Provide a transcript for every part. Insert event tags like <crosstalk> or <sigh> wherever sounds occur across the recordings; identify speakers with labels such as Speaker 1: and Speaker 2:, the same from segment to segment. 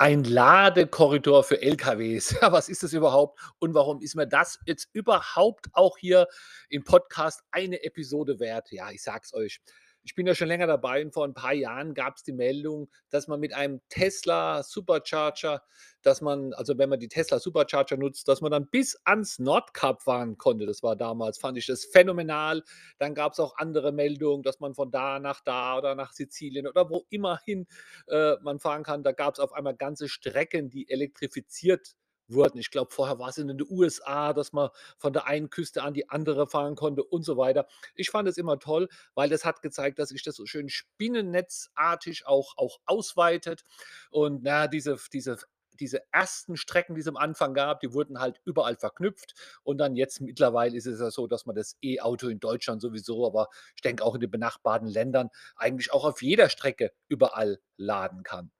Speaker 1: Ein Ladekorridor für LKWs. <laughs> Was ist das überhaupt und warum ist mir das jetzt überhaupt auch hier im Podcast eine Episode wert? Ja, ich sag's euch. Ich bin ja schon länger dabei und vor ein paar Jahren gab es die Meldung, dass man mit einem Tesla Supercharger, dass man, also wenn man die Tesla Supercharger nutzt, dass man dann bis ans Nordkap fahren konnte. Das war damals, fand ich das phänomenal. Dann gab es auch andere Meldungen, dass man von da nach da oder nach Sizilien oder wo immer hin äh, man fahren kann. Da gab es auf einmal ganze Strecken, die elektrifiziert wurden. Ich glaube, vorher war es in den USA, dass man von der einen Küste an die andere fahren konnte und so weiter. Ich fand es immer toll, weil das hat gezeigt, dass sich das so schön spinnennetzartig auch auch ausweitet. Und na, diese diese diese ersten Strecken, die es am Anfang gab, die wurden halt überall verknüpft. Und dann jetzt mittlerweile ist es ja so, dass man das E-Auto in Deutschland sowieso, aber ich denke auch in den benachbarten Ländern eigentlich auch auf jeder Strecke überall laden kann.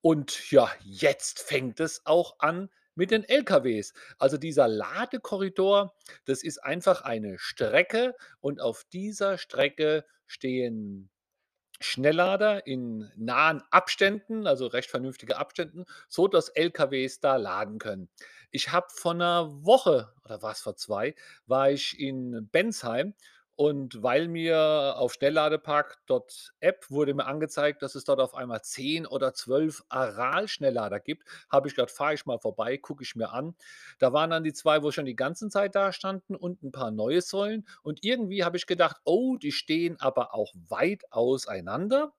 Speaker 1: Und ja, jetzt fängt es auch an mit den LKWs. Also dieser Ladekorridor, das ist einfach eine Strecke und auf dieser Strecke stehen Schnelllader in nahen Abständen, also recht vernünftige Abständen, so dass LKWs da laden können. Ich habe vor einer Woche oder war's vor 2, war ich in Bensheim und weil mir auf Schnellladepark.app wurde mir angezeigt, dass es dort auf einmal 10 oder 12 Aral-Schnelllader gibt, habe ich gedacht, fahre ich mal vorbei, gucke ich mir an. Da waren dann die 2, wo schon die ganze Zeit da standen und ein paar neue Säulen und irgendwie habe ich gedacht: „Oh, die stehen aber auch weit auseinander.“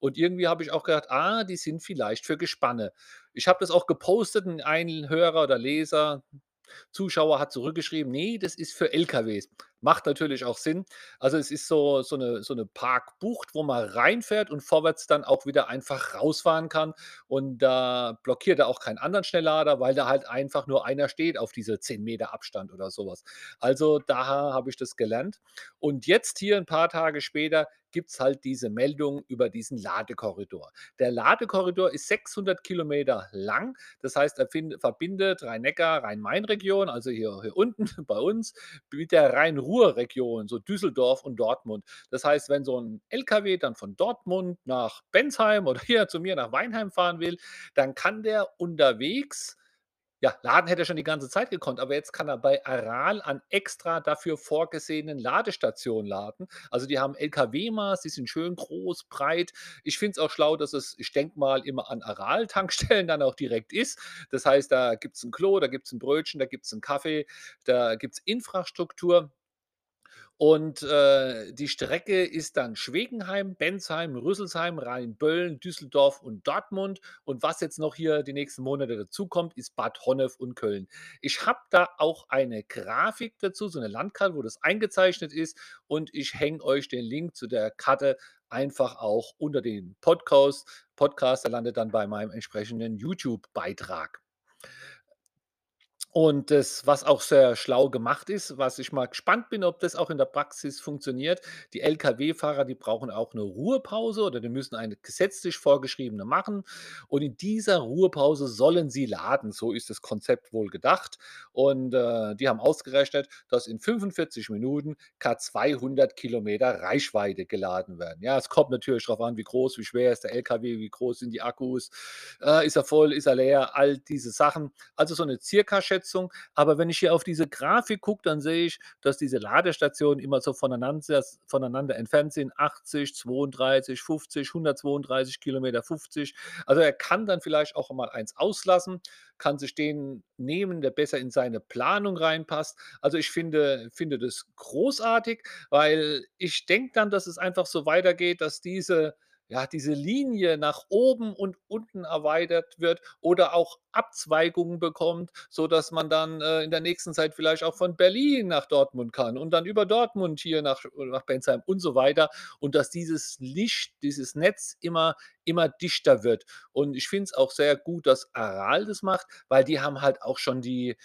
Speaker 1: Und irgendwie habe ich auch gedacht: „Ah, die sind vielleicht für Gespanne.“ Ich habe das auch gepostet ein Hörer oder Leser, Zuschauer hat zurückgeschrieben: „Ne, das ist für LKWs.“ Macht natürlich auch Sinn. Also, es ist so so 'ne so 'ne Parkbucht, wo man reinfährt und vorwärts dann auch wieder einfach rausfahren kann. Und da blockiert er auch keinen anderen Schnelllader, weil da halt einfach nur einer steht auf diese 10 Meter Abstand oder so was. Also, daher habe ich das gelernt. Und jetzt hier 'n paar Tage später gibt's halt diese Meldung über diesen Ladekorridor. Der Ladekorridor ist 600 Kilometer lang. Das heißt, er verbindet Rhein-Neckar, Rhein-Main-Region, also hier hier unten <laughs> bei uns, mit der Rhein-Ruhr-Region, so Düsseldorf und Dortmund. Das heißt, wenn so 'n LKW dann von Dortmund nach Bensheim oder hier zu mir nach Weinheim fahren will, dann kann der unterwegs ja, laden hätte er schon die ganze Zeit gekonnt, aber jetzt kann er bei Aral an extra dafür vorgesehenen Ladestationen laden. Also, die haben LKW-Maß, die sind schön groß, breit. Ich finde es auch schlau, dass es, ich denke mal, immer an Aral-Tankstellen <laughs> dann auch direkt ist. Das heißt, da gibt's 'n Klo, da gibt's 'n Brötchen, da gibt's 'n Kaffee, da gibt's Infrastruktur. Und, äh, die Strecke ist dann Schwegenheim, Bensheim, Rüsselsheim, Rheinböllen, Düsseldorf und Dortmund. Und was jetzt noch hier die nächsten Monate dazukommt, ist Bad Honnef und Köln. Ich habe da auch eine Grafik dazu, so 'ne Landkarte, wo das eingezeichnet ist und ich hänge euch den Link zu der Karte einfach auch unter den Podcast Podcast. Der landet dann bei meinem entsprechenden YouTube-Beitrag. Und das, was auch sehr schlau gemacht ist, was ich mal gespannt bin, ob das auch in der Praxis funktioniert. Die Lkw-Fahrer, die brauchen auch 'ne Ruhepause oder die müssen eine gesetzlich vorgeschriebene machen. Und in dieser Ruhepause sollen sie laden. So ist das Konzept wohl gedacht. Und, äh, die haben ausgerechnet, dass in 45 Minuten ca. 200 Kilometer Reichweite geladen werden. Ja, es kommt natürlich drauf an, wie groß, wie schwer ist der Lkw, wie groß sind die Akkus, äh, ist er voll, ist er leer, all diese Sachen. Also, so 'ne Circa-Schätzung. Aber wenn ich hier auf diese Grafik gucke, dann sehe ich, dass diese Ladestationen immer so voneinander voneinander entfernt sind. 80, 32, 50, 132 Kilometer, 50. Also, er kann dann vielleicht auch mal eins auslassen, kann sich den nehmen, der besser in seine Planung reinpasst. Also, ich finde finde das großartig, weil ich denke dann, dass es einfach so weitergeht, dass diese ja, diese Linie nach oben und unten erweitert wird oder auch Abzweigungen bekommt, sodass man dann, äh, in der nächsten Zeit vielleicht auch von Berlin nach Dortmund kann und dann über Dortmund hier nach nach Bensheim und so weiter. Und dass dieses Licht, dieses Netz immer immer dichter wird. Und ich finde es auch sehr gut, dass Aral das macht, weil die haben halt auch schon die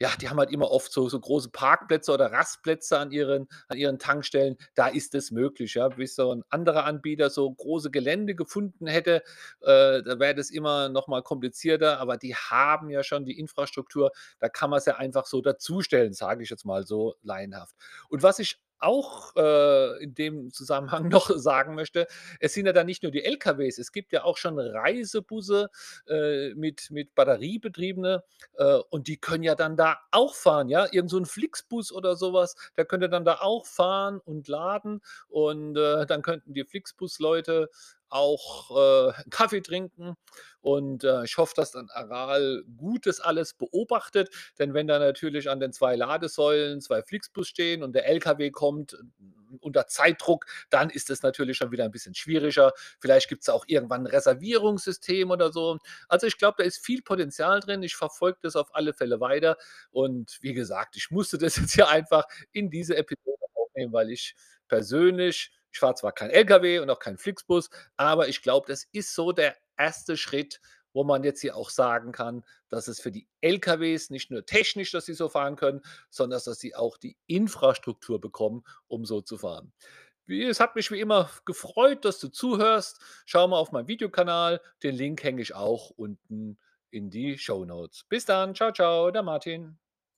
Speaker 1: ja, die haben halt immer oft so so große Parkplätze oder Rastplätze an ihren an ihren Tankstellen. Da ist es möglich, ja. Bis so 'n anderer Anbieter so große Gelände gefunden hätte, äh, da wäre das immer noch mal komplizierter, aber die haben ja schon die Infrastruktur. Da kann man's ja einfach so dazustellen, sage ich jetzt mal so laienhaft. Und was ich auch, äh, in dem Zusammenhang <laughs> noch sagen möchte, es sind ja dann nicht nur die LKWs, es gibt ja auch schon Reisebusse, äh, mit mit batteriebetriebene, äh, und die können ja dann da auch fahren, ja? Irgend so 'n Flixbus oder so was, der könnte dann da auch fahren und laden und, äh, dann könnten die Flixbus-Leute auch, äh, <laughs> Kaffee trinken und, äh, ich hoffe, dass dann Aral gut das alles beobachtet, denn wenn da natürlich an den 2 Ladesäulen 2 Flixbus stehen und der LKW kommt unter Zeitdruck, dann ist es natürlich schon wieder 'n bisschen schwieriger. Vielleicht gibt's da auch irgendwann 'n Reservierungssystem oder so. Also, ich glaube, da ist viel Potenzial drin. Ich verfolge das auf alle Fälle weiter und wie gesagt, ich musste <laughs> das jetzt hier einfach in diese Episode aufnehmen, weil ich persönlich ich fahre zwar kein LKW und auch keinen Flixbus, aber ich glaube, das ist so der 1. Schritt, wo man jetzt hier auch sagen kann, dass es für die LKWs nicht nur technisch, dass sie so fahren können, sondern dass sie auch die Infrastruktur bekommen, um so zu fahren. Es hat mich wie immer gefreut, dass du zuhörst. Schau mal auf meinen Videokanal, den Link hänge ich auch unten in die Shownotes. Bis dann. Tschau, tschau, der Martin.